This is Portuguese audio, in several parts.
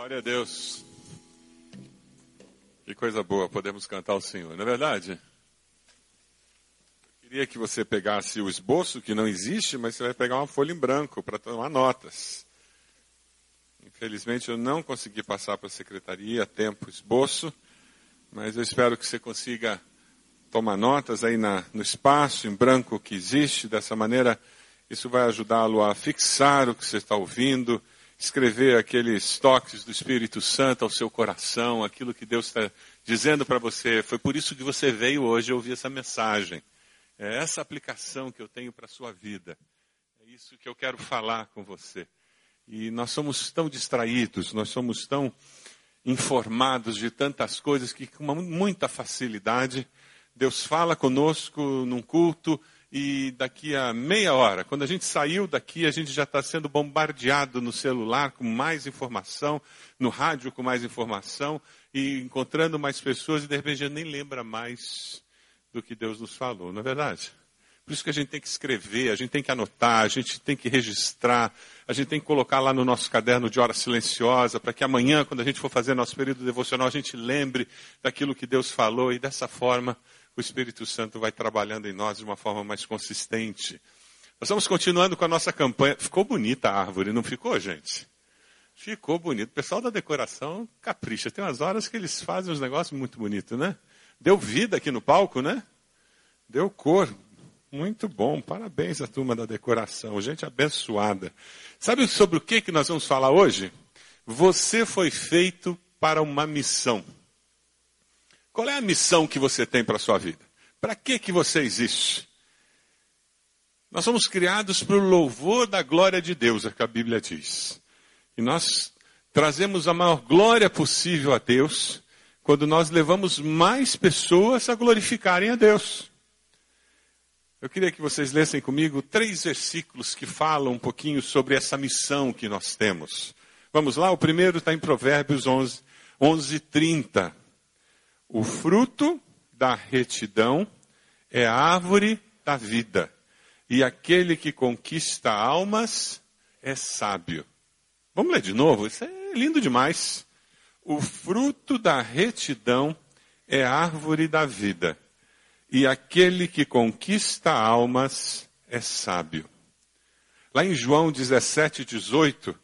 Glória a Deus. Que coisa boa, podemos cantar ao Senhor, não é verdade? Eu queria que você pegasse o esboço, que não existe, mas você vai pegar uma folha em branco para tomar notas. Infelizmente eu não consegui passar para a secretaria a tempo esboço, mas eu espero que você consiga tomar notas aí na, no espaço em branco que existe. Dessa maneira, isso vai ajudá-lo a fixar o que você está ouvindo, escrever aqueles toques do Espírito Santo ao seu coração, aquilo que Deus está dizendo para você. Foi por isso que você veio hoje ouvir essa mensagem. É essa aplicação que eu tenho para a sua vida. É isso que eu quero falar com você. E nós somos tão distraídos, nós somos tão informados de tantas coisas que com muita facilidade Deus fala conosco num culto e daqui a meia hora, quando a gente saiu daqui, a gente já está sendo bombardeado no celular com mais informação, no rádio com mais informação, e encontrando mais pessoas, e de repente a gente nem lembra mais do que Deus nos falou, não é verdade? Por isso que a gente tem que escrever, a gente tem que anotar, a gente tem que registrar, a gente tem que colocar lá no nosso caderno de hora silenciosa, para que amanhã, quando a gente for fazer nosso período devocional, a gente lembre daquilo que Deus falou, e dessa forma o Espírito Santo vai trabalhando em nós de uma forma mais consistente. Nós estamos continuando com a nossa campanha. Ficou bonita a árvore, não ficou, gente? Ficou bonito. O pessoal da decoração capricha. Tem umas horas que eles fazem uns negócios muito bonitos, né? Deu vida aqui no palco, né? Deu cor. Muito bom. Parabéns à turma da decoração. Gente abençoada. Sabe sobre o que, que nós vamos falar hoje? Você foi feito para uma missão. Qual é a missão que você tem para a sua vida? Para que, que você existe? Nós somos criados para o louvor da glória de Deus, é que a Bíblia diz. E nós trazemos a maior glória possível a Deus quando nós levamos mais pessoas a glorificarem a Deus. Eu queria que vocês lessem comigo três versículos que falam um pouquinho sobre essa missão que nós temos. Vamos lá? O primeiro está em Provérbios 11, 11 30. O fruto da retidão é a árvore da vida, e aquele que conquista almas é sábio. Vamos ler de novo? Isso é lindo demais. O fruto da retidão é a árvore da vida, e aquele que conquista almas é sábio. Lá em João 17, 18,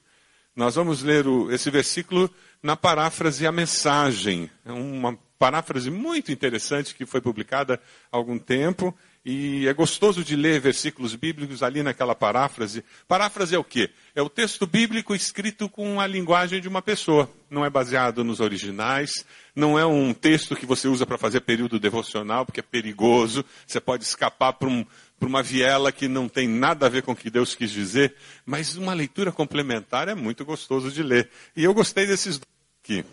nós vamos ler o, esse versículo na paráfrase A Mensagem. É uma paráfrase muito interessante que foi publicada há algum tempo. E é gostoso de ler versículos bíblicos ali naquela paráfrase. Paráfrase é o quê? É o texto bíblico escrito com a linguagem de uma pessoa. Não é baseado nos originais. Não é um texto que você usa para fazer período devocional, porque é perigoso. Você pode escapar para um, uma viela que não tem nada a ver com o que Deus quis dizer. Mas uma leitura complementar é muito gostoso de ler. E eu gostei desses dois aqui.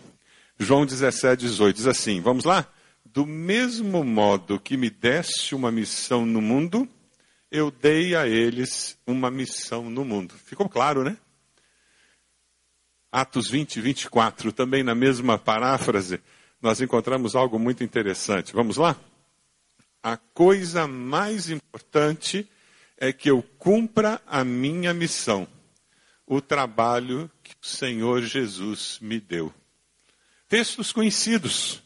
João 17, 18 diz assim: vamos lá? Do mesmo modo que me deste uma missão no mundo, eu dei a eles uma missão no mundo. Ficou claro, né? Atos 20, 24, também na mesma paráfrase, nós encontramos algo muito interessante. Vamos lá? A coisa mais importante é que eu cumpra a minha missão, o trabalho que o Senhor Jesus me deu textos conhecidos,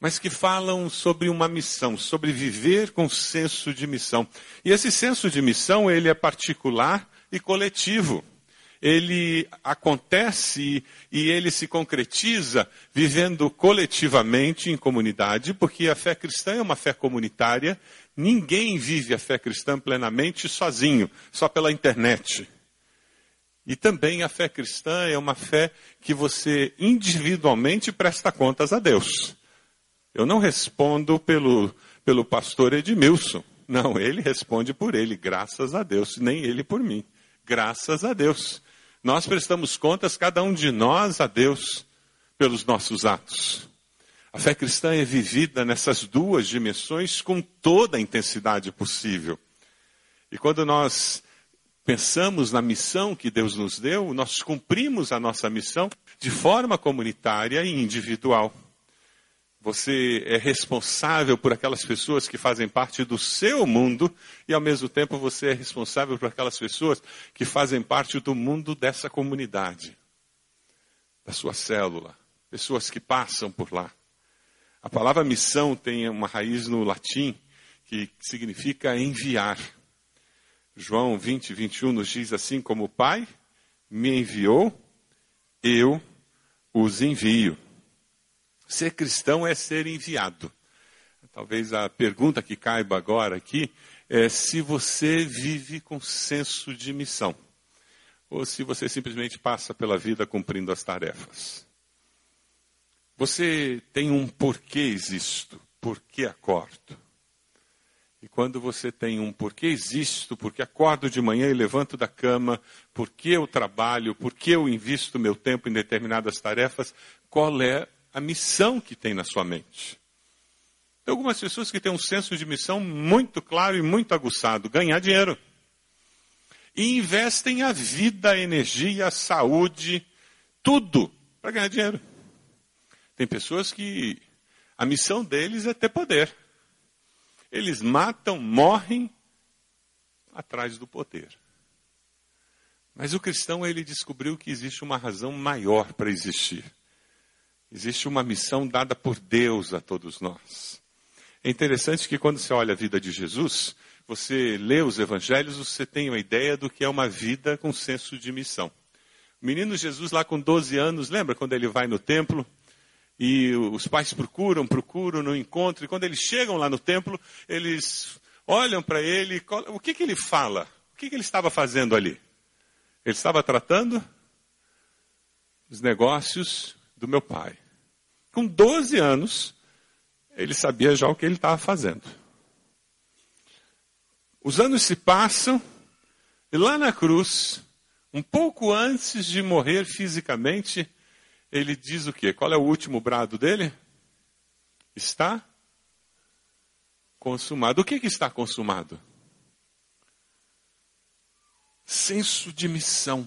mas que falam sobre uma missão, sobre viver com senso de missão. E esse senso de missão, ele é particular e coletivo. Ele acontece e ele se concretiza vivendo coletivamente em comunidade, porque a fé cristã é uma fé comunitária. Ninguém vive a fé cristã plenamente sozinho, só pela internet. E também a fé cristã é uma fé que você individualmente presta contas a Deus. Eu não respondo pelo, pelo pastor Edmilson. Não, ele responde por ele, graças a Deus, nem ele por mim. Graças a Deus. Nós prestamos contas, cada um de nós, a Deus, pelos nossos atos. A fé cristã é vivida nessas duas dimensões com toda a intensidade possível. E quando nós pensamos na missão que Deus nos deu, nós cumprimos a nossa missão de forma comunitária e individual. Você é responsável por aquelas pessoas que fazem parte do seu mundo e, ao mesmo tempo, você é responsável por aquelas pessoas que fazem parte do mundo dessa comunidade. da sua célula, pessoas que passam por lá. A palavra missão tem uma raiz no latim que significa enviar. João 20, 21 nos diz assim: Como o Pai me enviou, eu os envio. Ser cristão é ser enviado. Talvez a pergunta que caiba agora aqui é se você vive com senso de missão ou se você simplesmente passa pela vida cumprindo as tarefas. Você tem um porquê existo, porquê acordo. E quando você tem um porquê existo, porque acordo de manhã e levanto da cama, porque eu trabalho, porque eu invisto meu tempo em determinadas tarefas, qual é a missão que tem na sua mente? Tem algumas pessoas que têm um senso de missão muito claro e muito aguçado, ganhar dinheiro. E investem a vida, a energia, a saúde, tudo para ganhar dinheiro. Tem pessoas que a missão deles é ter poder. Eles matam, morrem atrás do poder. Mas o cristão, ele descobriu que existe uma razão maior para existir. Existe uma missão dada por Deus a todos nós. É interessante que quando você olha a vida de Jesus, você lê os evangelhos, você tem uma ideia do que é uma vida com senso de missão. O menino Jesus lá com 12 anos, lembra quando ele vai no templo? E os pais procuram, procuram, não encontram. E quando eles chegam lá no templo, eles olham para ele. O que, que ele fala? O que, que ele estava fazendo ali? Ele estava tratando os negócios do meu pai. Com 12 anos, ele sabia já o que ele estava fazendo. Os anos se passam, e lá na cruz, um pouco antes de morrer fisicamente, ele diz o quê? Qual é o último brado dele? Está consumado. O que, que está consumado? Senso de missão.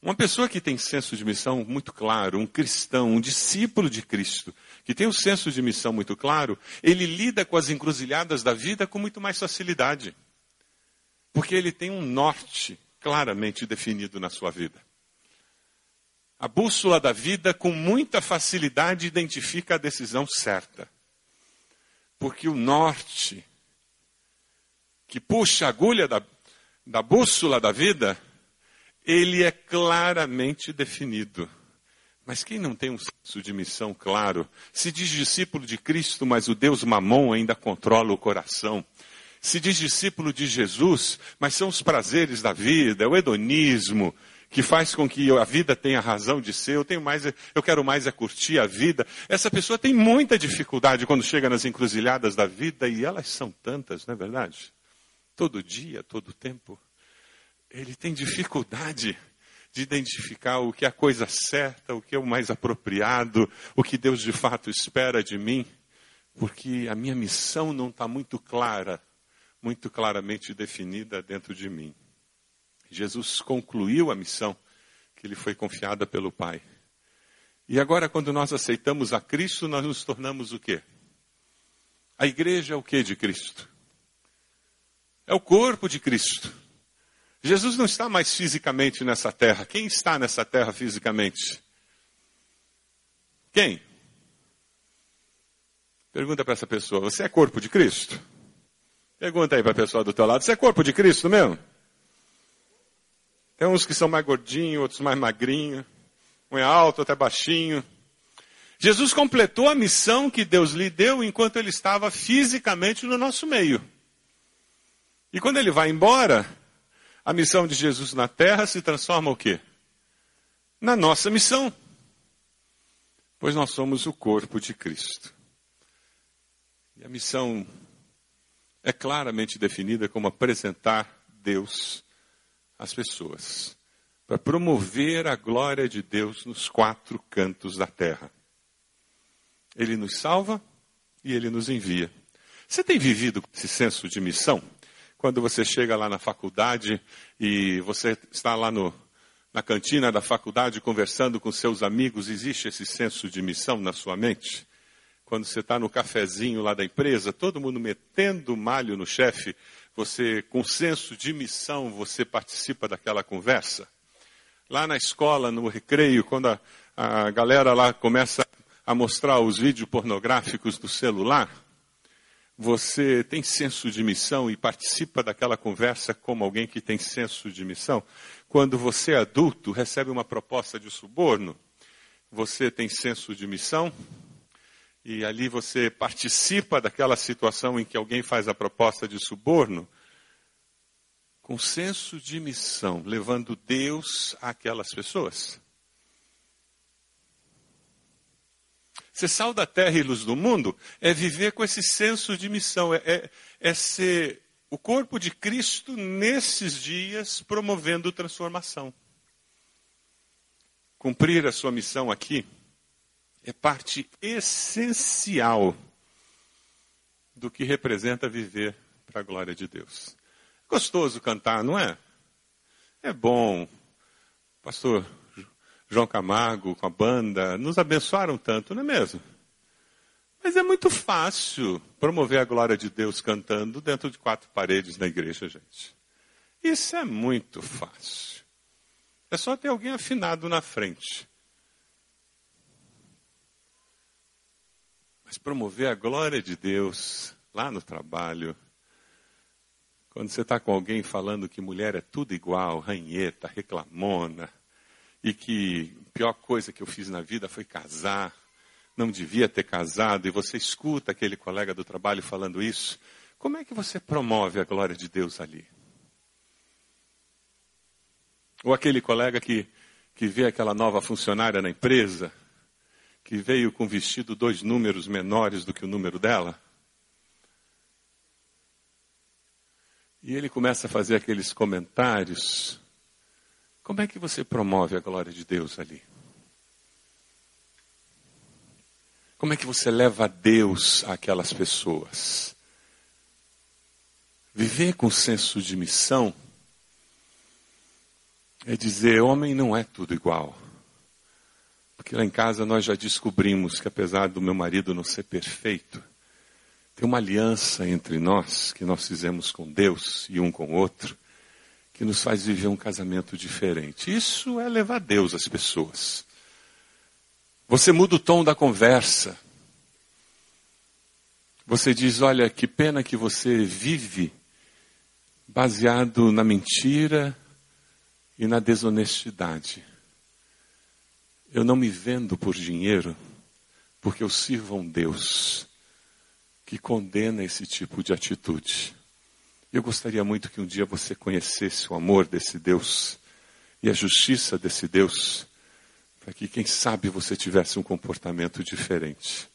Uma pessoa que tem senso de missão muito claro, um cristão, um discípulo de Cristo, que tem um senso de missão muito claro, ele lida com as encruzilhadas da vida com muito mais facilidade. Porque ele tem um norte claramente definido na sua vida. A bússola da vida, com muita facilidade, identifica a decisão certa. Porque o norte, que puxa a agulha da, da bússola da vida, ele é claramente definido. Mas quem não tem um senso de missão claro, se diz discípulo de Cristo, mas o Deus mamon ainda controla o coração. Se diz discípulo de Jesus, mas são os prazeres da vida, o hedonismo, que faz com que a vida tenha razão de ser, eu tenho mais, eu quero mais é curtir a vida. Essa pessoa tem muita dificuldade quando chega nas encruzilhadas da vida e elas são tantas, não é verdade? Todo dia, todo tempo. Ele tem dificuldade de identificar o que é a coisa certa, o que é o mais apropriado, o que Deus de fato espera de mim, porque a minha missão não está muito clara, muito claramente definida dentro de mim. Jesus concluiu a missão que lhe foi confiada pelo Pai. E agora, quando nós aceitamos a Cristo, nós nos tornamos o quê? A igreja é o que de Cristo? É o corpo de Cristo. Jesus não está mais fisicamente nessa terra. Quem está nessa terra fisicamente? Quem? Pergunta para essa pessoa: Você é corpo de Cristo? Pergunta aí para a pessoa do teu lado: Você é corpo de Cristo mesmo? Tem uns que são mais gordinhos, outros mais magrinhos. Um é alto, outro é baixinho. Jesus completou a missão que Deus lhe deu enquanto ele estava fisicamente no nosso meio. E quando ele vai embora, a missão de Jesus na terra se transforma o quê? Na nossa missão. Pois nós somos o corpo de Cristo. E a missão é claramente definida como apresentar Deus as pessoas, para promover a glória de Deus nos quatro cantos da terra. Ele nos salva e ele nos envia. Você tem vivido esse senso de missão? Quando você chega lá na faculdade e você está lá no, na cantina da faculdade conversando com seus amigos, existe esse senso de missão na sua mente? Quando você está no cafezinho lá da empresa, todo mundo metendo malho no chefe, você, com senso de missão, você participa daquela conversa. Lá na escola, no recreio, quando a, a galera lá começa a mostrar os vídeos pornográficos do celular, você tem senso de missão e participa daquela conversa como alguém que tem senso de missão? Quando você é adulto, recebe uma proposta de suborno, você tem senso de missão? E ali você participa daquela situação em que alguém faz a proposta de suborno? Com senso de missão, levando Deus àquelas pessoas? Ser sal da terra e luz do mundo é viver com esse senso de missão, é, é, é ser o corpo de Cristo nesses dias promovendo transformação. Cumprir a sua missão aqui é parte essencial do que representa viver para a glória de Deus. Gostoso cantar, não é? É bom. Pastor João Camargo, com a banda, nos abençoaram tanto, não é mesmo? Mas é muito fácil promover a glória de Deus cantando dentro de quatro paredes na igreja, gente. Isso é muito fácil. É só ter alguém afinado na frente. Mas promover a glória de Deus lá no trabalho, quando você está com alguém falando que mulher é tudo igual, ranheta, reclamona, e que a pior coisa que eu fiz na vida foi casar, não devia ter casado, e você escuta aquele colega do trabalho falando isso, como é que você promove a glória de Deus ali? Ou aquele colega que, que vê aquela nova funcionária na empresa, que veio com vestido dois números menores do que o número dela, e ele começa a fazer aqueles comentários como é que você promove a glória de Deus ali? Como é que você leva Deus àquelas pessoas? Viver com senso de missão é dizer: homem não é tudo igual. Porque lá em casa nós já descobrimos que, apesar do meu marido não ser perfeito, tem uma aliança entre nós que nós fizemos com Deus e um com o outro, que nos faz viver um casamento diferente. Isso é levar Deus às pessoas. Você muda o tom da conversa. Você diz: Olha, que pena que você vive baseado na mentira e na desonestidade. Eu não me vendo por dinheiro, porque eu sirvo a um Deus que condena esse tipo de atitude. Eu gostaria muito que um dia você conhecesse o amor desse Deus e a justiça desse Deus, para que, quem sabe, você tivesse um comportamento diferente.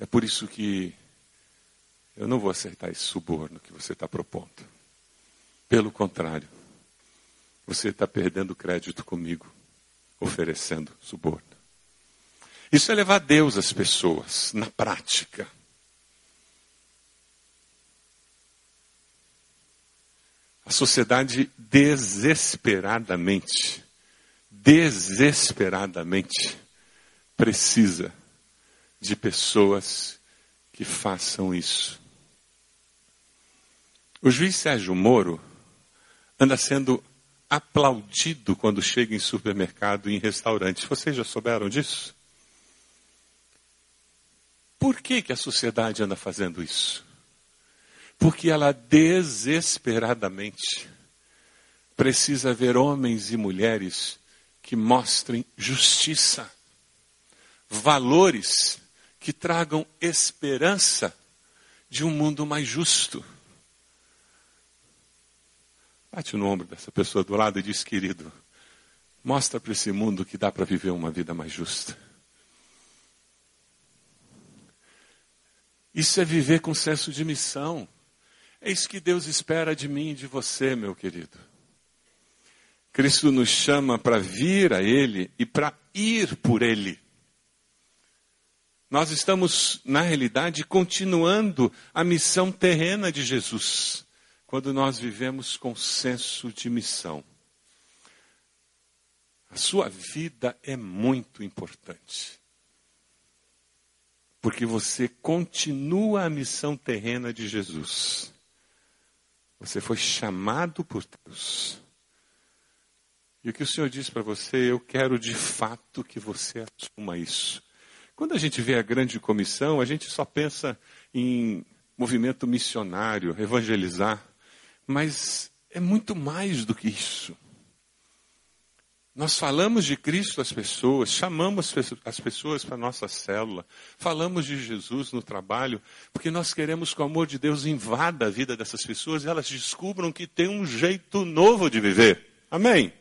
É por isso que eu não vou aceitar esse suborno que você está propondo. Pelo contrário, você está perdendo crédito comigo, oferecendo suborno. Isso é levar Deus às pessoas, na prática. A sociedade desesperadamente, desesperadamente precisa de pessoas que façam isso. O juiz Sérgio Moro anda sendo aplaudido quando chega em supermercado e em restaurante. Vocês já souberam disso? Por que, que a sociedade anda fazendo isso? Porque ela desesperadamente precisa ver homens e mulheres que mostrem justiça, valores que tragam esperança de um mundo mais justo. Bate no ombro dessa pessoa do lado e diz: querido, mostra para esse mundo que dá para viver uma vida mais justa. Isso é viver com senso de missão. É isso que Deus espera de mim e de você, meu querido. Cristo nos chama para vir a Ele e para ir por Ele. Nós estamos, na realidade, continuando a missão terrena de Jesus, quando nós vivemos com senso de missão. A sua vida é muito importante. Porque você continua a missão terrena de Jesus. Você foi chamado por Deus. E o que o Senhor diz para você, eu quero de fato que você assuma isso. Quando a gente vê a grande comissão, a gente só pensa em movimento missionário, evangelizar, mas é muito mais do que isso. Nós falamos de Cristo às pessoas, chamamos as pessoas para a nossa célula, falamos de Jesus no trabalho, porque nós queremos que o amor de Deus invada a vida dessas pessoas e elas descubram que tem um jeito novo de viver. Amém?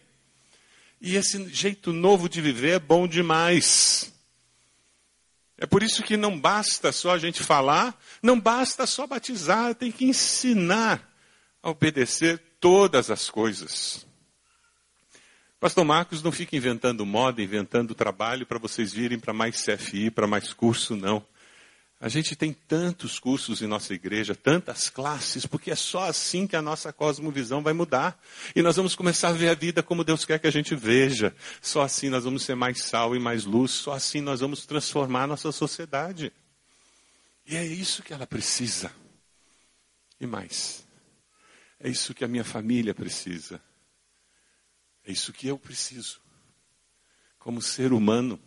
E esse jeito novo de viver é bom demais. É por isso que não basta só a gente falar, não basta só batizar, tem que ensinar a obedecer todas as coisas. Pastor Marcos não fica inventando moda, inventando trabalho para vocês virem para mais CFI, para mais curso, não. A gente tem tantos cursos em nossa igreja, tantas classes, porque é só assim que a nossa cosmovisão vai mudar. E nós vamos começar a ver a vida como Deus quer que a gente veja. Só assim nós vamos ser mais sal e mais luz, só assim nós vamos transformar a nossa sociedade. E é isso que ela precisa. E mais. É isso que a minha família precisa. É isso que eu preciso. Como ser humano,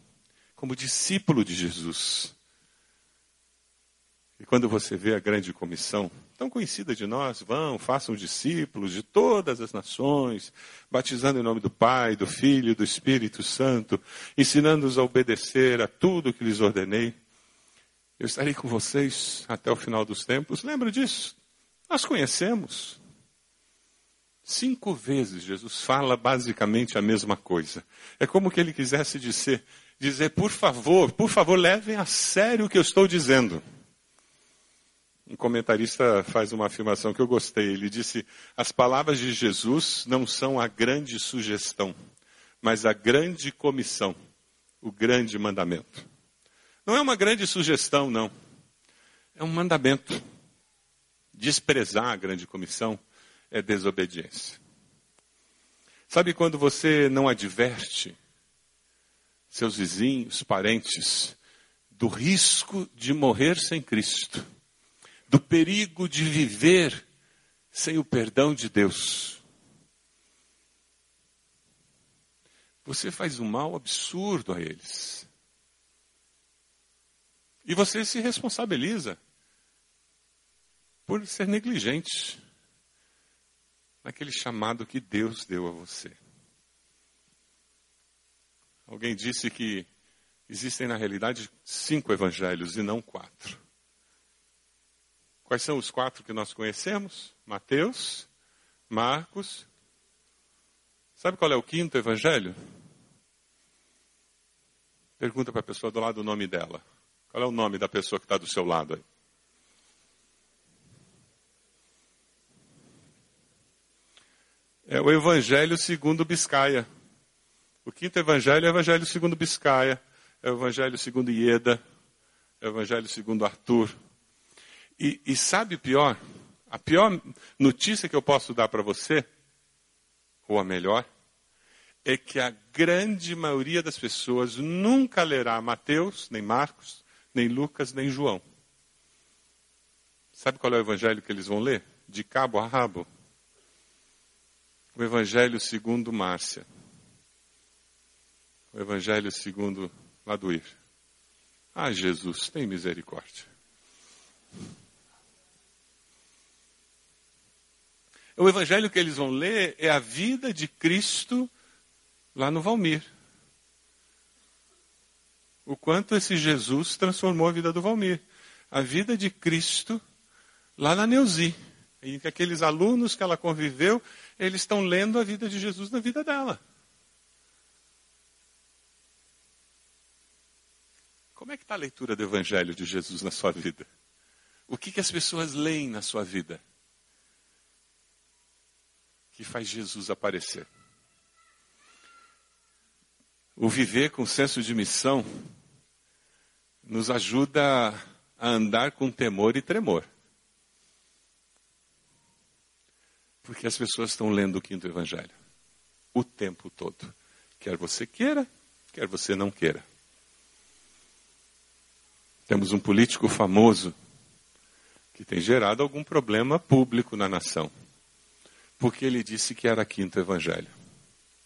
como discípulo de Jesus. E quando você vê a grande comissão, tão conhecida de nós, vão, façam discípulos de todas as nações, batizando em nome do Pai, do Filho do Espírito Santo, ensinando-os a obedecer a tudo que lhes ordenei. Eu estarei com vocês até o final dos tempos. Lembra disso? Nós conhecemos. Cinco vezes Jesus fala basicamente a mesma coisa. É como que ele quisesse dizer, dizer, por favor, por favor, levem a sério o que eu estou dizendo. Um comentarista faz uma afirmação que eu gostei. Ele disse: as palavras de Jesus não são a grande sugestão, mas a grande comissão, o grande mandamento. Não é uma grande sugestão, não. É um mandamento. Desprezar a grande comissão é desobediência. Sabe quando você não adverte seus vizinhos, parentes, do risco de morrer sem Cristo, do perigo de viver sem o perdão de Deus? Você faz um mal absurdo a eles. E você se responsabiliza por ser negligente naquele chamado que Deus deu a você. Alguém disse que existem na realidade cinco evangelhos e não quatro. Quais são os quatro que nós conhecemos? Mateus, Marcos. Sabe qual é o quinto evangelho? Pergunta para a pessoa do lado o nome dela. Qual é o nome da pessoa que está do seu lado aí? É o Evangelho segundo Biscaia. O quinto Evangelho é o Evangelho segundo Biscaia, é o Evangelho segundo Ieda, é o Evangelho segundo Arthur. E, e sabe o pior? A pior notícia que eu posso dar para você, ou a melhor, é que a grande maioria das pessoas nunca lerá Mateus, nem Marcos, nem Lucas, nem João. Sabe qual é o evangelho que eles vão ler? De cabo a rabo o Evangelho segundo Márcia. O Evangelho segundo Laduir. Ah, Jesus, tem misericórdia. O evangelho que eles vão ler é a vida de Cristo lá no Valmir. O quanto esse Jesus transformou a vida do Valmir. A vida de Cristo lá na Neuzi. E que aqueles alunos que ela conviveu, eles estão lendo a vida de Jesus na vida dela. Como é que está a leitura do Evangelho de Jesus na sua vida? O que, que as pessoas leem na sua vida? Que faz Jesus aparecer. O viver com senso de missão nos ajuda a andar com temor e tremor. Porque as pessoas estão lendo o quinto evangelho o tempo todo. Quer você queira, quer você não queira. Temos um político famoso que tem gerado algum problema público na nação, porque ele disse que era quinto evangelho.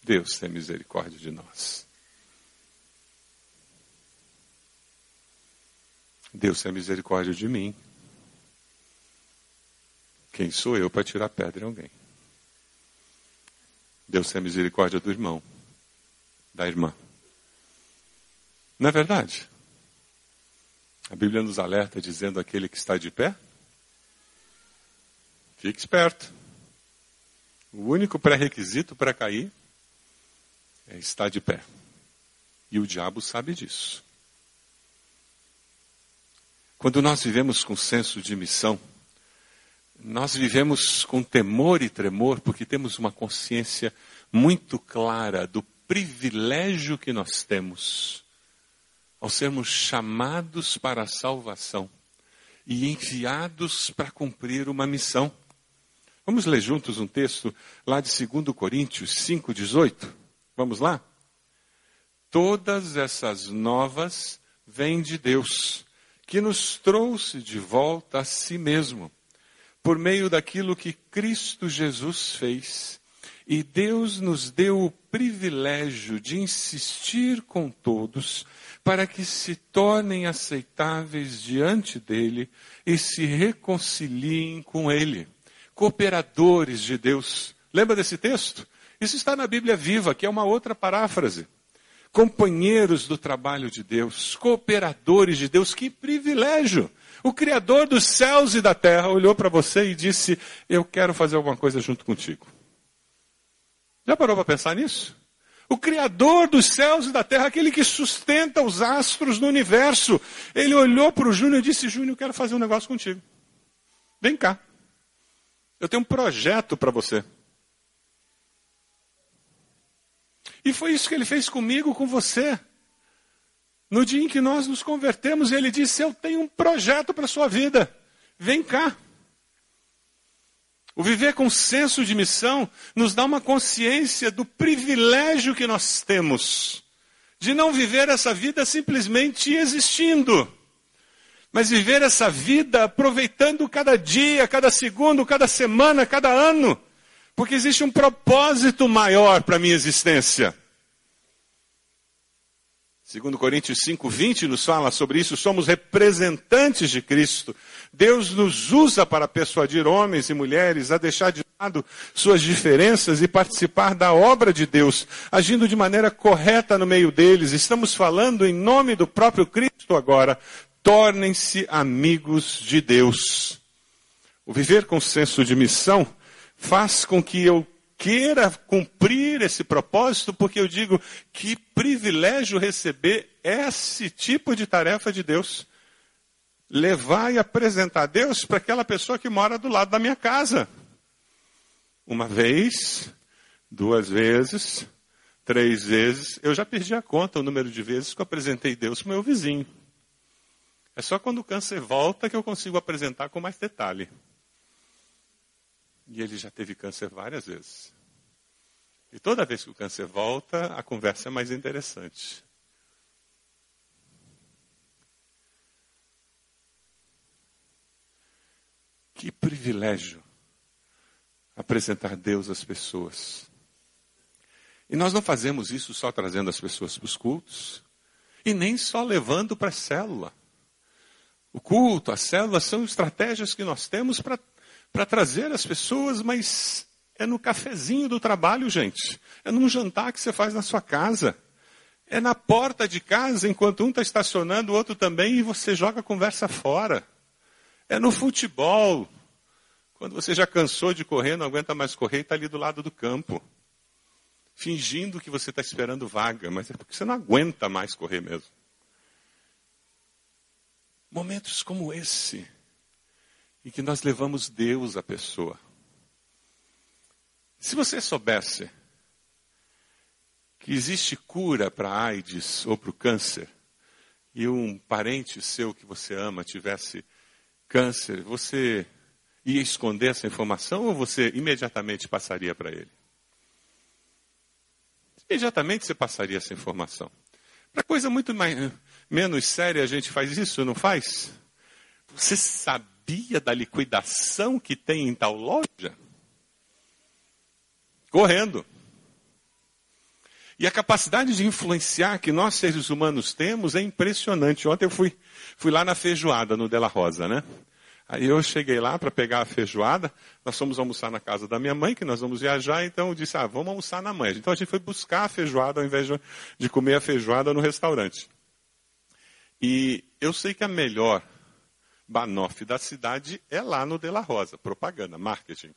Deus tem misericórdia de nós. Deus tem misericórdia de mim. Quem sou eu para tirar pedra em alguém? Deus tem misericórdia do irmão, da irmã. Não é verdade? A Bíblia nos alerta dizendo aquele que está de pé, fique esperto. O único pré-requisito para cair é estar de pé. E o diabo sabe disso. Quando nós vivemos com senso de missão, nós vivemos com temor e tremor porque temos uma consciência muito clara do privilégio que nós temos ao sermos chamados para a salvação e enviados para cumprir uma missão. Vamos ler juntos um texto lá de 2 Coríntios 5,18? Vamos lá? Todas essas novas vêm de Deus, que nos trouxe de volta a si mesmo por meio daquilo que Cristo Jesus fez. E Deus nos deu o privilégio de insistir com todos para que se tornem aceitáveis diante dele e se reconciliem com ele. Cooperadores de Deus. Lembra desse texto? Isso está na Bíblia Viva, que é uma outra paráfrase. Companheiros do trabalho de Deus, cooperadores de Deus, que privilégio! O Criador dos céus e da terra olhou para você e disse: Eu quero fazer alguma coisa junto contigo. Já parou para pensar nisso? O Criador dos céus e da terra, aquele que sustenta os astros no universo, ele olhou para o Júnior e disse: Júnior, eu quero fazer um negócio contigo. Vem cá. Eu tenho um projeto para você. E foi isso que ele fez comigo, com você. No dia em que nós nos convertemos, ele disse: Eu tenho um projeto para a sua vida. Vem cá. O viver com senso de missão nos dá uma consciência do privilégio que nós temos de não viver essa vida simplesmente existindo, mas viver essa vida aproveitando cada dia, cada segundo, cada semana, cada ano, porque existe um propósito maior para a minha existência. Segundo Coríntios 5:20 nos fala sobre isso, somos representantes de Cristo. Deus nos usa para persuadir homens e mulheres a deixar de lado suas diferenças e participar da obra de Deus, agindo de maneira correta no meio deles. Estamos falando em nome do próprio Cristo agora. Tornem-se amigos de Deus. O viver com senso de missão faz com que eu queira cumprir esse propósito, porque eu digo que privilégio receber esse tipo de tarefa de Deus. Levar e apresentar Deus para aquela pessoa que mora do lado da minha casa. Uma vez, duas vezes, três vezes, eu já perdi a conta o número de vezes que eu apresentei Deus para o meu vizinho. É só quando o câncer volta que eu consigo apresentar com mais detalhe. E ele já teve câncer várias vezes. E toda vez que o câncer volta, a conversa é mais interessante. Que privilégio apresentar Deus às pessoas. E nós não fazemos isso só trazendo as pessoas para os cultos, e nem só levando para a célula. O culto, a célula são estratégias que nós temos para para trazer as pessoas, mas é no cafezinho do trabalho, gente. É num jantar que você faz na sua casa. É na porta de casa, enquanto um está estacionando, o outro também, e você joga a conversa fora. É no futebol. Quando você já cansou de correr, não aguenta mais correr, está ali do lado do campo. Fingindo que você está esperando vaga, mas é porque você não aguenta mais correr mesmo. Momentos como esse e que nós levamos Deus à pessoa. Se você soubesse que existe cura para AIDS ou para o câncer, e um parente seu que você ama tivesse câncer, você ia esconder essa informação ou você imediatamente passaria para ele? Imediatamente você passaria essa informação. Para coisa muito mais, menos séria a gente faz isso, não faz? Você sabe sabia da liquidação que tem em tal loja? Correndo. E a capacidade de influenciar que nós seres humanos temos é impressionante. Ontem eu fui, fui lá na feijoada, no Della Rosa, né? Aí eu cheguei lá para pegar a feijoada, nós fomos almoçar na casa da minha mãe, que nós vamos viajar, então eu disse, ah, vamos almoçar na mãe. Então a gente foi buscar a feijoada ao invés de comer a feijoada no restaurante. E eu sei que a melhor banoffee da cidade é lá no De La Rosa, propaganda, marketing.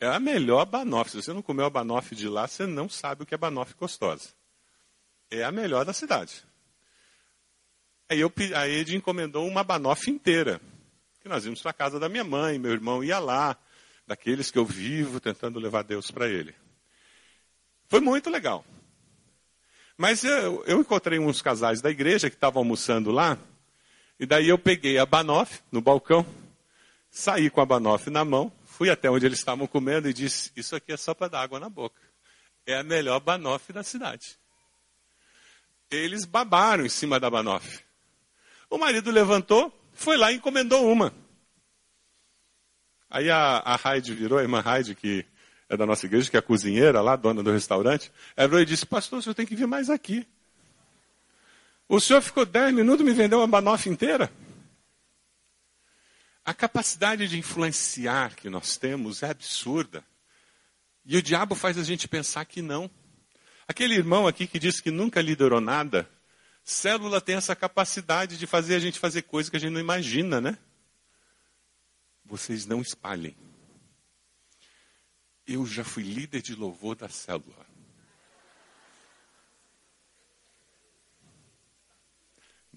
É a melhor banoffee. Se você não comeu a banoffee de lá, você não sabe o que é banoffee gostosa. É a melhor da cidade. Aí eu, a Ed encomendou uma banoffee inteira que nós íamos para a casa da minha mãe, meu irmão ia lá, daqueles que eu vivo tentando levar Deus para ele. Foi muito legal. Mas eu, eu, encontrei uns casais da igreja que estavam almoçando lá, e daí eu peguei a banoff no balcão, saí com a banoff na mão, fui até onde eles estavam comendo e disse: Isso aqui é só para dar água na boca. É a melhor banoff da cidade. Eles babaram em cima da banoff. O marido levantou, foi lá e encomendou uma. Aí a, a virou, a irmã Heidi, que é da nossa igreja, que é a cozinheira lá, dona do restaurante, ela virou e disse, pastor, o senhor tem que vir mais aqui. O senhor ficou dez minutos e me vendeu uma banofa inteira? A capacidade de influenciar que nós temos é absurda. E o diabo faz a gente pensar que não. Aquele irmão aqui que disse que nunca liderou nada, Célula tem essa capacidade de fazer a gente fazer coisas que a gente não imagina, né? Vocês não espalhem. Eu já fui líder de louvor da célula.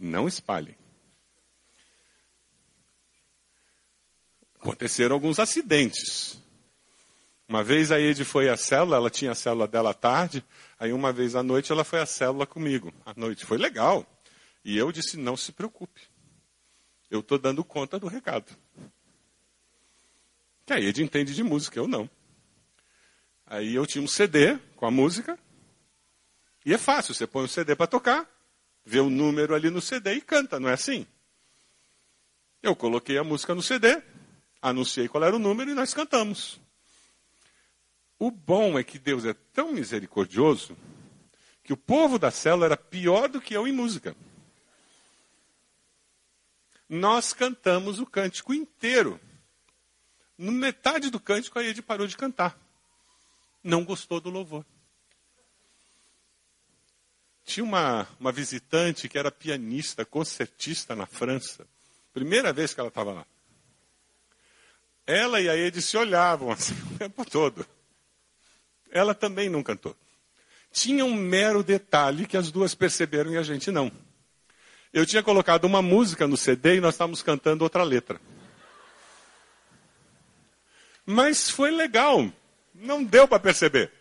Não espalhem. Aconteceram alguns acidentes. Uma vez a Ed foi à célula, ela tinha a célula dela à tarde, aí uma vez à noite ela foi à célula comigo. À noite foi legal. E eu disse: não se preocupe. Eu estou dando conta do recado. Que a Ed entende de música, eu não. Aí eu tinha um CD com a música. E é fácil, você põe o CD para tocar, vê o número ali no CD e canta, não é assim? Eu coloquei a música no CD, anunciei qual era o número e nós cantamos. O bom é que Deus é tão misericordioso que o povo da célula era pior do que eu em música. Nós cantamos o cântico inteiro. No metade do cântico, a Ed parou de cantar. Não gostou do louvor. Tinha uma, uma visitante que era pianista, concertista na França. Primeira vez que ela estava lá. Ela e a Ed se olhavam assim o tempo todo ela também não cantou. Tinha um mero detalhe que as duas perceberam e a gente não. Eu tinha colocado uma música no CD e nós estávamos cantando outra letra. Mas foi legal. Não deu para perceber.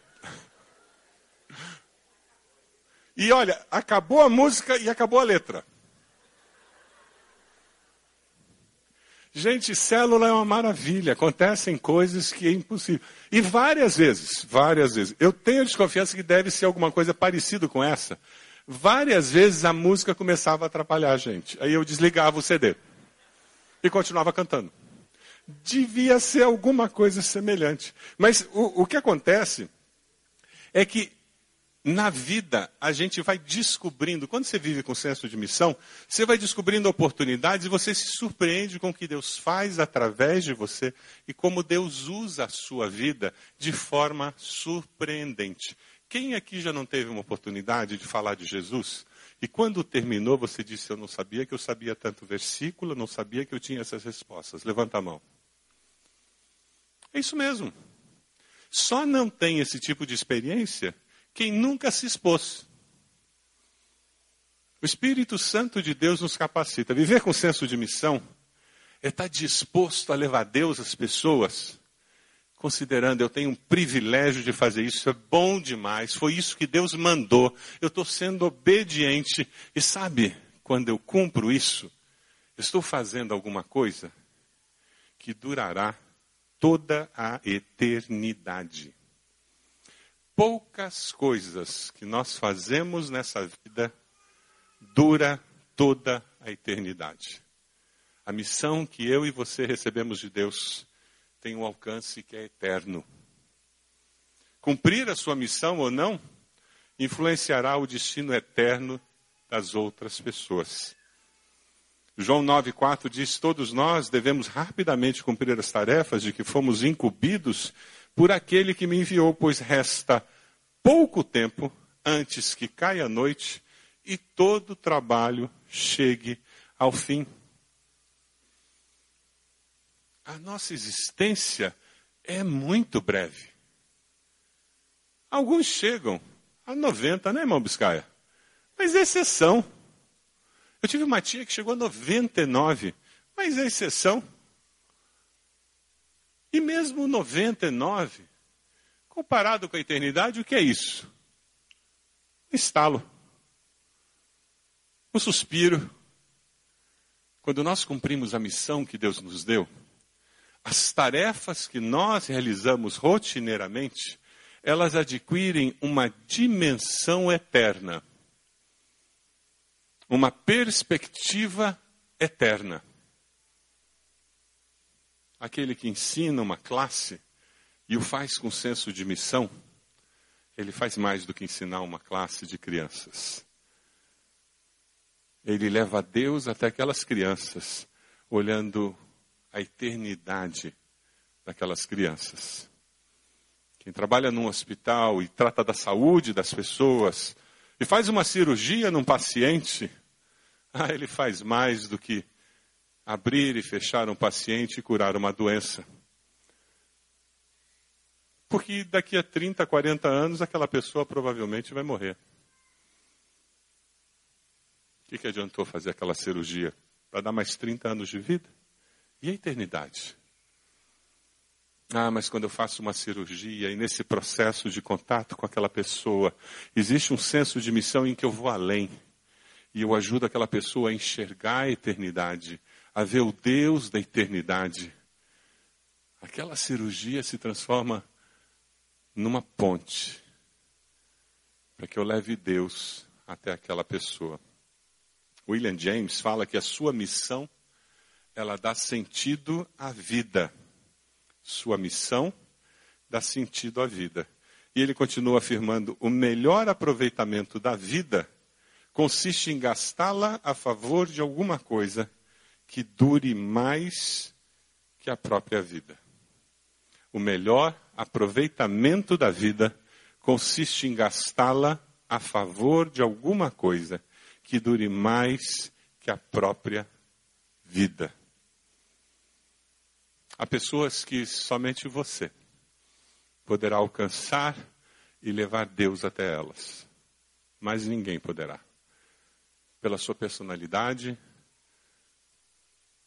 E olha, acabou a música e acabou a letra. Gente, célula é uma maravilha, acontecem coisas que é impossível. E várias vezes, várias vezes, eu tenho desconfiança que deve ser alguma coisa parecida com essa. Várias vezes a música começava a atrapalhar a gente. Aí eu desligava o CD e continuava cantando. Devia ser alguma coisa semelhante. Mas o, o que acontece é que na vida, a gente vai descobrindo, quando você vive com senso de missão, você vai descobrindo oportunidades e você se surpreende com o que Deus faz através de você e como Deus usa a sua vida de forma surpreendente. Quem aqui já não teve uma oportunidade de falar de Jesus? E quando terminou, você disse: Eu não sabia que eu sabia tanto versículo, não sabia que eu tinha essas respostas. Levanta a mão. É isso mesmo. Só não tem esse tipo de experiência quem nunca se expôs. O Espírito Santo de Deus nos capacita. Viver com senso de missão é estar disposto a levar Deus às pessoas, considerando eu tenho um privilégio de fazer isso, é bom demais, foi isso que Deus mandou, eu estou sendo obediente. E sabe, quando eu cumpro isso, estou fazendo alguma coisa que durará toda a eternidade poucas coisas que nós fazemos nessa vida dura toda a eternidade. A missão que eu e você recebemos de Deus tem um alcance que é eterno. Cumprir a sua missão ou não influenciará o destino eterno das outras pessoas. João 9,4 diz: Todos nós devemos rapidamente cumprir as tarefas de que fomos incumbidos por aquele que me enviou, pois resta pouco tempo antes que caia a noite e todo o trabalho chegue ao fim. A nossa existência é muito breve. Alguns chegam a 90, né, irmão Biscaia? Mas é exceção. Eu tive uma tia que chegou a 99, mas é exceção. E mesmo 99, comparado com a eternidade, o que é isso? Um estalo. Um suspiro. Quando nós cumprimos a missão que Deus nos deu, as tarefas que nós realizamos rotineiramente, elas adquirem uma dimensão eterna, uma perspectiva eterna. Aquele que ensina uma classe e o faz com senso de missão, ele faz mais do que ensinar uma classe de crianças. Ele leva Deus até aquelas crianças, olhando a eternidade daquelas crianças. Quem trabalha num hospital e trata da saúde das pessoas e faz uma cirurgia num paciente, ah, ele faz mais do que abrir e fechar um paciente e curar uma doença. Porque daqui a 30, 40 anos aquela pessoa provavelmente vai morrer. O que, que adiantou fazer aquela cirurgia? Para dar mais 30 anos de vida? E a eternidade? Ah, mas quando eu faço uma cirurgia e nesse processo de contato com aquela pessoa, existe um senso de missão em que eu vou além. E eu ajudo aquela pessoa a enxergar a eternidade, a ver o Deus da eternidade. Aquela cirurgia se transforma numa ponte para que eu leve Deus até aquela pessoa. William James fala que a sua missão ela dá sentido à vida. Sua missão dá sentido à vida. E ele continua afirmando: o melhor aproveitamento da vida consiste em gastá-la a favor de alguma coisa que dure mais que a própria vida. O melhor aproveitamento da vida consiste em gastá-la a favor de alguma coisa que dure mais que a própria vida. Há pessoas que somente você poderá alcançar e levar Deus até elas. Mas ninguém poderá. Pela sua personalidade,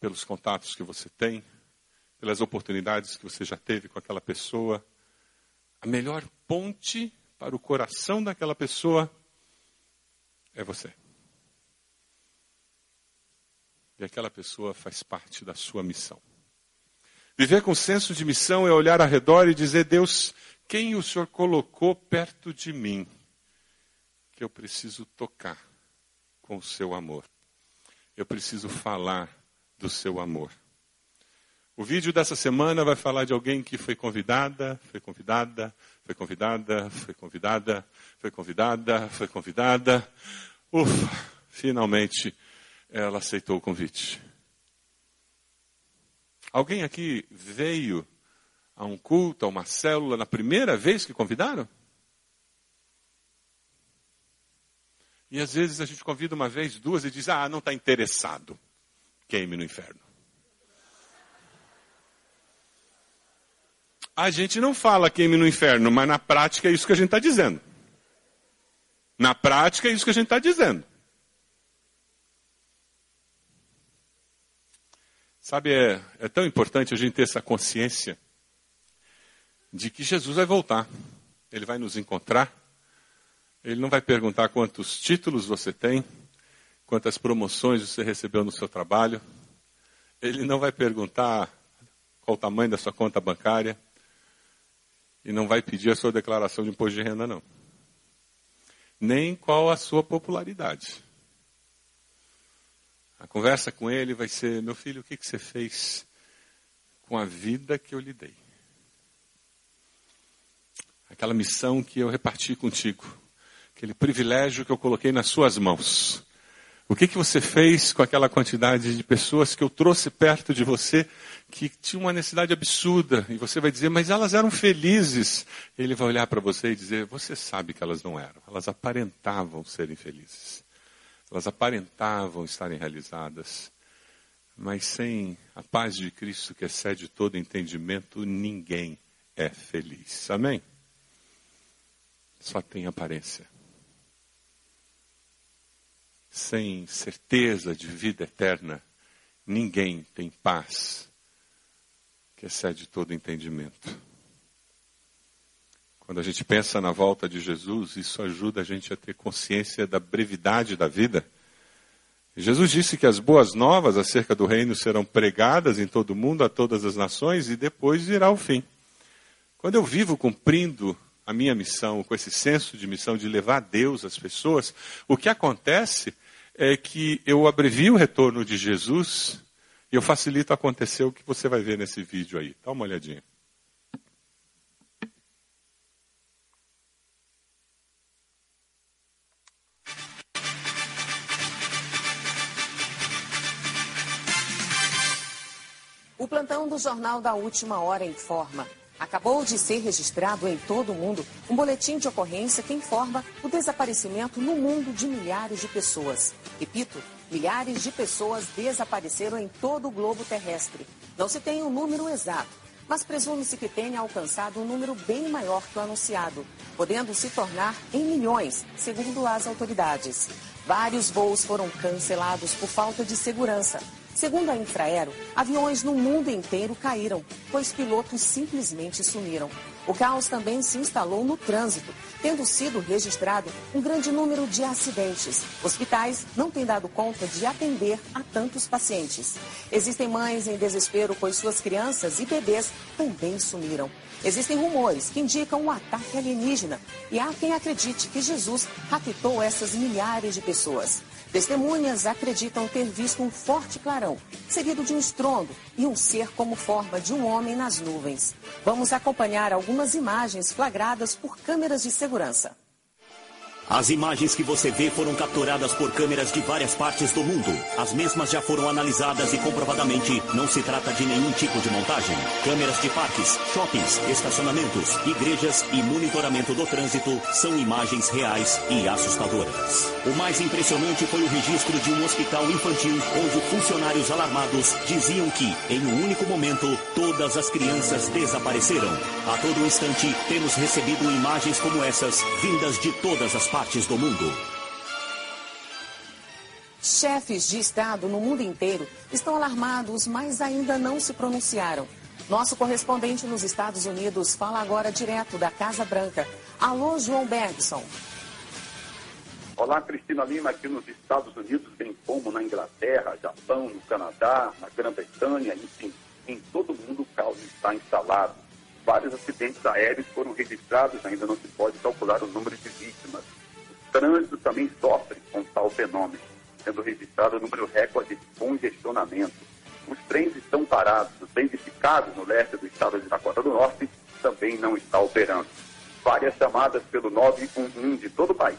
pelos contatos que você tem, pelas oportunidades que você já teve com aquela pessoa. A melhor ponte para o coração daquela pessoa é você. E aquela pessoa faz parte da sua missão. Viver com senso de missão é olhar ao redor e dizer: Deus, quem o Senhor colocou perto de mim que eu preciso tocar com o seu amor? Eu preciso falar do seu amor. O vídeo dessa semana vai falar de alguém que foi convidada, foi convidada, foi convidada, foi convidada, foi convidada, foi convidada. Ufa, finalmente ela aceitou o convite. Alguém aqui veio a um culto, a uma célula, na primeira vez que convidaram? E às vezes a gente convida uma vez, duas e diz: ah, não está interessado. Queime no inferno. A gente não fala queime no inferno, mas na prática é isso que a gente está dizendo. Na prática é isso que a gente está dizendo. Sabe, é, é tão importante a gente ter essa consciência de que Jesus vai voltar. Ele vai nos encontrar. Ele não vai perguntar quantos títulos você tem, quantas promoções você recebeu no seu trabalho. Ele não vai perguntar qual o tamanho da sua conta bancária. E não vai pedir a sua declaração de imposto de renda, não. Nem qual a sua popularidade. A conversa com ele vai ser: meu filho, o que, que você fez com a vida que eu lhe dei? Aquela missão que eu reparti contigo, aquele privilégio que eu coloquei nas suas mãos. O que, que você fez com aquela quantidade de pessoas que eu trouxe perto de você que tinham uma necessidade absurda? E você vai dizer, mas elas eram felizes. Ele vai olhar para você e dizer, você sabe que elas não eram. Elas aparentavam serem felizes. Elas aparentavam estarem realizadas. Mas sem a paz de Cristo que excede todo entendimento, ninguém é feliz. Amém? Só tem aparência sem certeza de vida eterna, ninguém tem paz que excede todo entendimento. Quando a gente pensa na volta de Jesus, isso ajuda a gente a ter consciência da brevidade da vida. Jesus disse que as boas novas acerca do reino serão pregadas em todo o mundo, a todas as nações, e depois virá o fim. Quando eu vivo cumprindo a minha missão, com esse senso de missão de levar Deus às pessoas, o que acontece é que eu abrevio o retorno de Jesus e eu facilito acontecer o que você vai ver nesse vídeo aí. Dá uma olhadinha. O plantão do Jornal da Última Hora informa. Acabou de ser registrado em todo o mundo um boletim de ocorrência que informa o desaparecimento no mundo de milhares de pessoas. Repito, milhares de pessoas desapareceram em todo o globo terrestre. Não se tem um número exato, mas presume-se que tenha alcançado um número bem maior que o anunciado, podendo se tornar em milhões, segundo as autoridades. Vários voos foram cancelados por falta de segurança. Segundo a Infraero, aviões no mundo inteiro caíram, pois pilotos simplesmente sumiram. O caos também se instalou no trânsito, tendo sido registrado um grande número de acidentes. Hospitais não têm dado conta de atender a tantos pacientes. Existem mães em desespero, pois suas crianças e bebês também sumiram. Existem rumores que indicam um ataque alienígena e há quem acredite que Jesus raptou essas milhares de pessoas. Testemunhas acreditam ter visto um forte clarão, seguido de um estrondo e um ser como forma de um homem nas nuvens. Vamos acompanhar algumas imagens flagradas por câmeras de segurança. As imagens que você vê foram capturadas por câmeras de várias partes do mundo. As mesmas já foram analisadas e comprovadamente não se trata de nenhum tipo de montagem. Câmeras de parques, shoppings, estacionamentos, igrejas e monitoramento do trânsito são imagens reais e assustadoras. O mais impressionante foi o registro de um hospital infantil onde funcionários alarmados diziam que, em um único momento, todas as crianças desapareceram. A todo instante, temos recebido imagens como essas vindas de todas as partes do mundo. Chefes de Estado no mundo inteiro estão alarmados, mas ainda não se pronunciaram. Nosso correspondente nos Estados Unidos fala agora direto da Casa Branca. Alô, João Bergson. Olá, Cristina Lima, aqui nos Estados Unidos, bem como na Inglaterra, Japão, no Canadá, na Grã-Bretanha, enfim, em todo mundo o caos está instalado. Vários acidentes aéreos foram registrados, ainda não se pode calcular o número de vítimas trânsito também sofre com tal fenômeno, sendo registrado o número recorde de congestionamento. Os trens estão parados, os trens ficados no leste do estado de Dakota do Norte também não está operando. Várias chamadas pelo 911 de todo o país.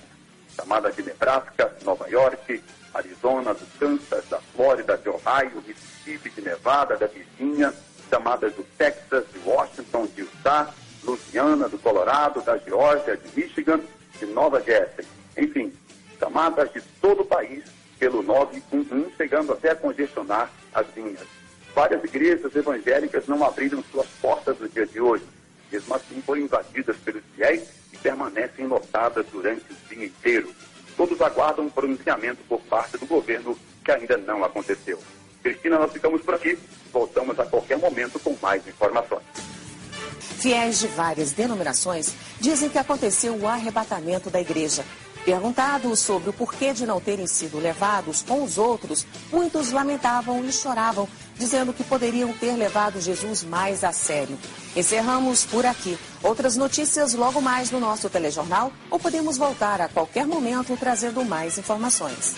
Chamadas de Nebraska, Nova York, Arizona, do Kansas, da Flórida, de Ohio, Mississippi, de Nevada, da Virgínia, chamadas do Texas, de Washington, de Utah, Louisiana, do Colorado, da Geórgia, de Michigan, de Nova Jersey. Enfim, chamadas de todo o país pelo 911, chegando até a congestionar as linhas. Várias igrejas evangélicas não abriram suas portas no dia de hoje. Mesmo assim, foram invadidas pelos fiéis e permanecem lotadas durante o dia inteiro. Todos aguardam um pronunciamento por parte do governo que ainda não aconteceu. Cristina, nós ficamos por aqui. Voltamos a qualquer momento com mais informações. Fiéis de várias denominações dizem que aconteceu o arrebatamento da igreja. Perguntados sobre o porquê de não terem sido levados com os outros, muitos lamentavam e choravam, dizendo que poderiam ter levado Jesus mais a sério. Encerramos por aqui. Outras notícias logo mais no nosso telejornal ou podemos voltar a qualquer momento trazendo mais informações.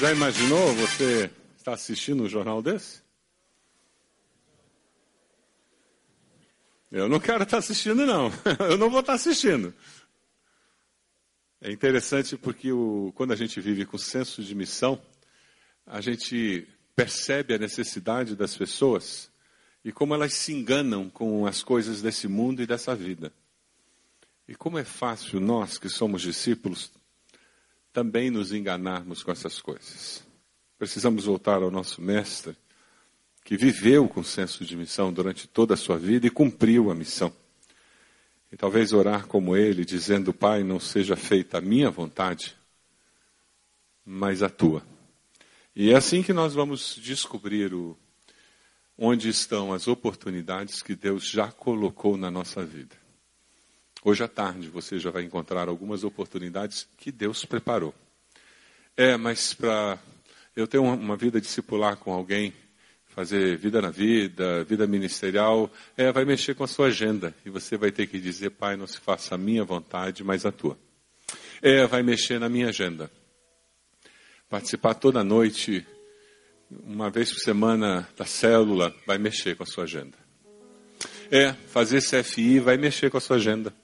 Já imaginou você estar assistindo um jornal desse? Eu não quero estar assistindo, não. Eu não vou estar assistindo. É interessante porque o, quando a gente vive com senso de missão, a gente percebe a necessidade das pessoas e como elas se enganam com as coisas desse mundo e dessa vida. E como é fácil nós, que somos discípulos, também nos enganarmos com essas coisas. Precisamos voltar ao nosso Mestre, que viveu com senso de missão durante toda a sua vida e cumpriu a missão. E talvez orar como ele, dizendo: Pai, não seja feita a minha vontade, mas a tua. E é assim que nós vamos descobrir o, onde estão as oportunidades que Deus já colocou na nossa vida. Hoje à tarde você já vai encontrar algumas oportunidades que Deus preparou. É, mas para eu ter uma vida discipular com alguém, fazer vida na vida, vida ministerial, é, vai mexer com a sua agenda. E você vai ter que dizer, pai, não se faça a minha vontade, mas a tua. É, vai mexer na minha agenda. Participar toda noite, uma vez por semana, da célula, vai mexer com a sua agenda. É, fazer CFI vai mexer com a sua agenda,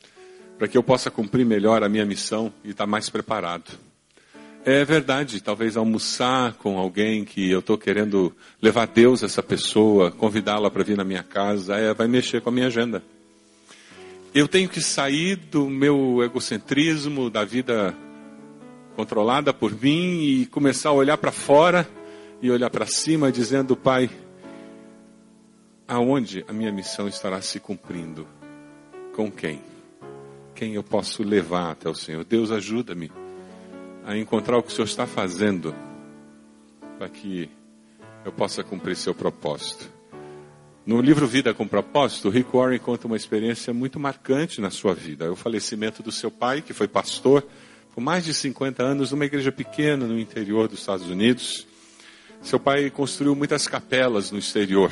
para que eu possa cumprir melhor a minha missão e estar mais preparado. É verdade, talvez almoçar com alguém que eu estou querendo levar Deus essa pessoa, convidá-la para vir na minha casa, é, vai mexer com a minha agenda. Eu tenho que sair do meu egocentrismo, da vida controlada por mim e começar a olhar para fora e olhar para cima, dizendo: Pai, aonde a minha missão estará se cumprindo? Com quem? Quem eu posso levar até o Senhor? Deus ajuda-me a encontrar o que o Senhor está fazendo para que eu possa cumprir seu propósito. No livro Vida com Propósito, Rick Warren conta uma experiência muito marcante na sua vida. É o falecimento do seu pai, que foi pastor por mais de 50 anos numa igreja pequena no interior dos Estados Unidos. Seu pai construiu muitas capelas no exterior.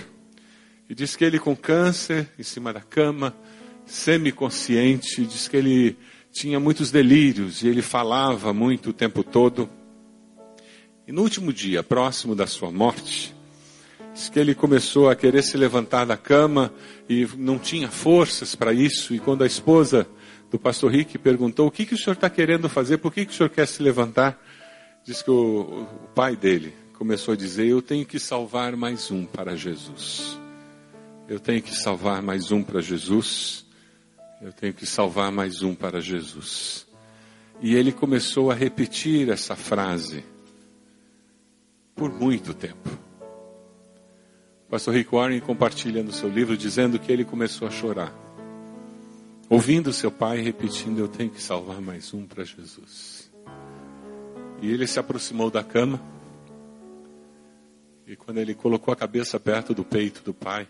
E diz que ele, com câncer, em cima da cama, semi-consciente, diz que ele tinha muitos delírios e ele falava muito o tempo todo. E no último dia, próximo da sua morte, diz que ele começou a querer se levantar da cama e não tinha forças para isso. E quando a esposa do pastor Rick perguntou: O que, que o senhor está querendo fazer? Por que, que o senhor quer se levantar? Diz que o, o pai dele começou a dizer: Eu tenho que salvar mais um para Jesus. Eu tenho que salvar mais um para Jesus. Eu tenho que salvar mais um para Jesus. E ele começou a repetir essa frase por muito tempo. O pastor Rick Warren compartilha no seu livro dizendo que ele começou a chorar. Ouvindo seu pai repetindo: Eu tenho que salvar mais um para Jesus. E ele se aproximou da cama. E quando ele colocou a cabeça perto do peito do pai,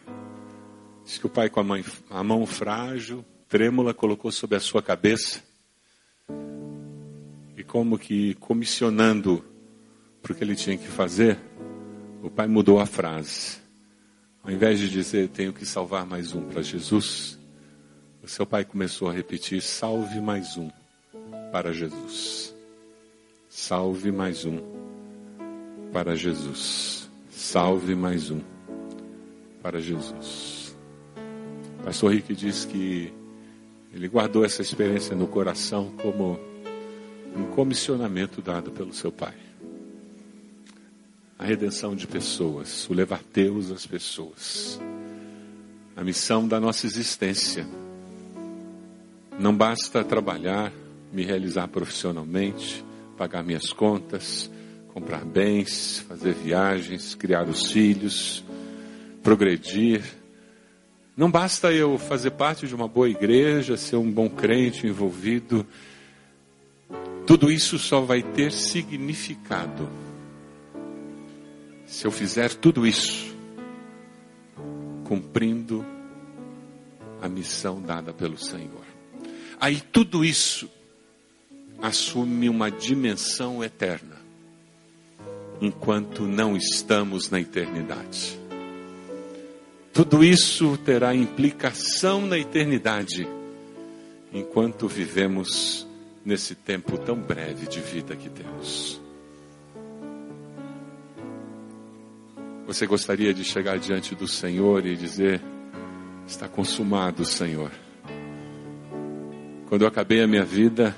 disse que o pai, com a, mãe, a mão frágil, trêmula colocou sobre a sua cabeça e como que comissionando para o que ele tinha que fazer, o pai mudou a frase. Ao invés de dizer tenho que salvar mais um para Jesus, o seu pai começou a repetir salve mais um para Jesus. Salve mais um para Jesus. Salve mais um para Jesus. Pastor Rick diz que ele guardou essa experiência no coração como um comissionamento dado pelo seu pai. A redenção de pessoas, o levar Deus às pessoas. A missão da nossa existência. Não basta trabalhar, me realizar profissionalmente, pagar minhas contas, comprar bens, fazer viagens, criar os filhos, progredir não basta eu fazer parte de uma boa igreja, ser um bom crente envolvido. Tudo isso só vai ter significado se eu fizer tudo isso cumprindo a missão dada pelo Senhor. Aí tudo isso assume uma dimensão eterna, enquanto não estamos na eternidade. Tudo isso terá implicação na eternidade, enquanto vivemos nesse tempo tão breve de vida que temos. Você gostaria de chegar diante do Senhor e dizer: Está consumado, Senhor. Quando eu acabei a minha vida,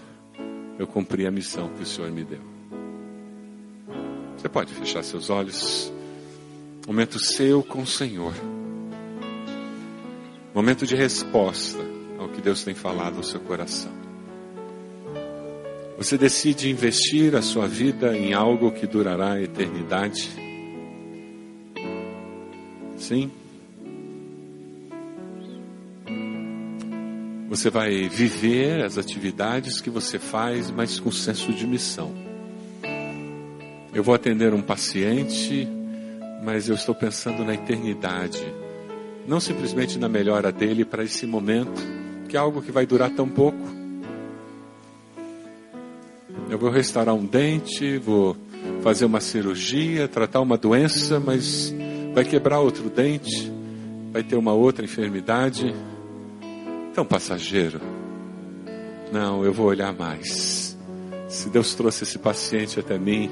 eu cumpri a missão que o Senhor me deu. Você pode fechar seus olhos. Momento seu com o Senhor. Momento de resposta ao que Deus tem falado no seu coração. Você decide investir a sua vida em algo que durará a eternidade? Sim? Você vai viver as atividades que você faz, mas com senso de missão. Eu vou atender um paciente, mas eu estou pensando na eternidade. Não simplesmente na melhora dele para esse momento, que é algo que vai durar tão pouco. Eu vou restaurar um dente, vou fazer uma cirurgia, tratar uma doença, mas vai quebrar outro dente, vai ter uma outra enfermidade tão passageiro. Não, eu vou olhar mais. Se Deus trouxe esse paciente até mim,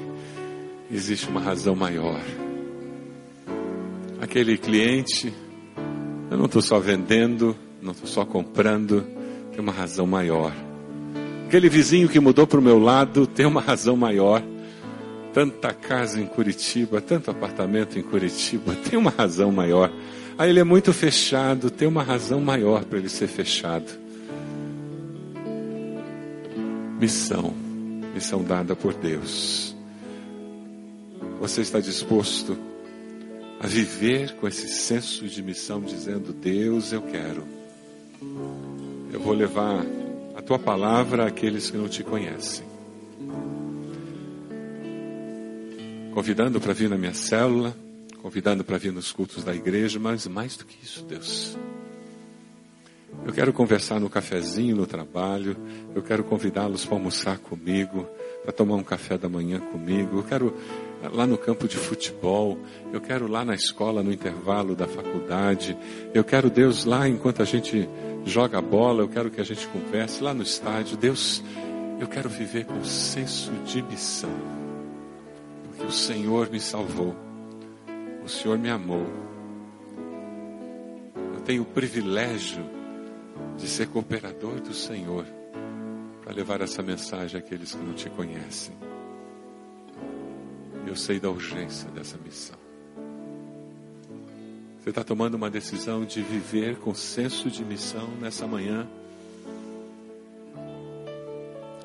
existe uma razão maior. Aquele cliente, eu não estou só vendendo, não estou só comprando, tem uma razão maior. Aquele vizinho que mudou para o meu lado tem uma razão maior. Tanta casa em Curitiba, tanto apartamento em Curitiba, tem uma razão maior. Ah, ele é muito fechado, tem uma razão maior para ele ser fechado. Missão, missão dada por Deus. Você está disposto a viver com esse senso de missão, dizendo: Deus, eu quero. Eu vou levar a tua palavra àqueles que não te conhecem. Convidando para vir na minha célula convidando para vir nos cultos da igreja, mas mais do que isso, Deus. Eu quero conversar no cafezinho no trabalho, eu quero convidá-los para almoçar comigo, para tomar um café da manhã comigo, eu quero lá no campo de futebol, eu quero lá na escola no intervalo da faculdade, eu quero Deus lá enquanto a gente joga bola, eu quero que a gente converse lá no estádio. Deus, eu quero viver com senso de missão, porque o Senhor me salvou. O Senhor me amou. Eu tenho o privilégio de ser cooperador do Senhor para levar essa mensagem àqueles que não te conhecem. Eu sei da urgência dessa missão. Você está tomando uma decisão de viver com senso de missão nessa manhã.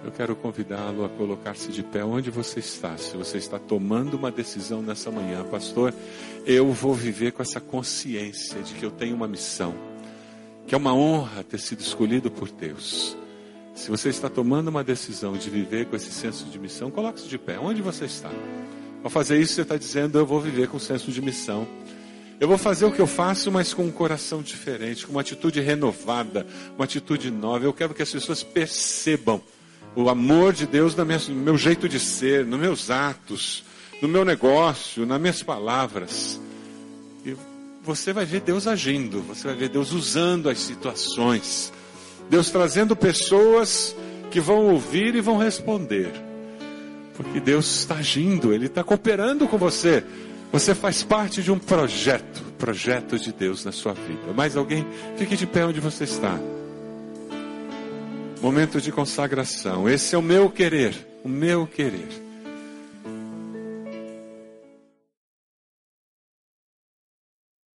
Eu quero convidá-lo a colocar-se de pé onde você está. Se você está tomando uma decisão nessa manhã, pastor, eu vou viver com essa consciência de que eu tenho uma missão, que é uma honra ter sido escolhido por Deus. Se você está tomando uma decisão de viver com esse senso de missão, coloque-se de pé. Onde você está? Ao fazer isso, você está dizendo: Eu vou viver com senso de missão. Eu vou fazer o que eu faço, mas com um coração diferente, com uma atitude renovada, uma atitude nova. Eu quero que as pessoas percebam o amor de Deus no meu jeito de ser, nos meus atos, no meu negócio, nas minhas palavras. E você vai ver Deus agindo, você vai ver Deus usando as situações, Deus trazendo pessoas que vão ouvir e vão responder. Porque Deus está agindo, Ele está cooperando com você. Você faz parte de um projeto, projeto de Deus na sua vida. Mais alguém? Fique de pé onde você está. Momento de consagração. Esse é o meu querer, o meu querer.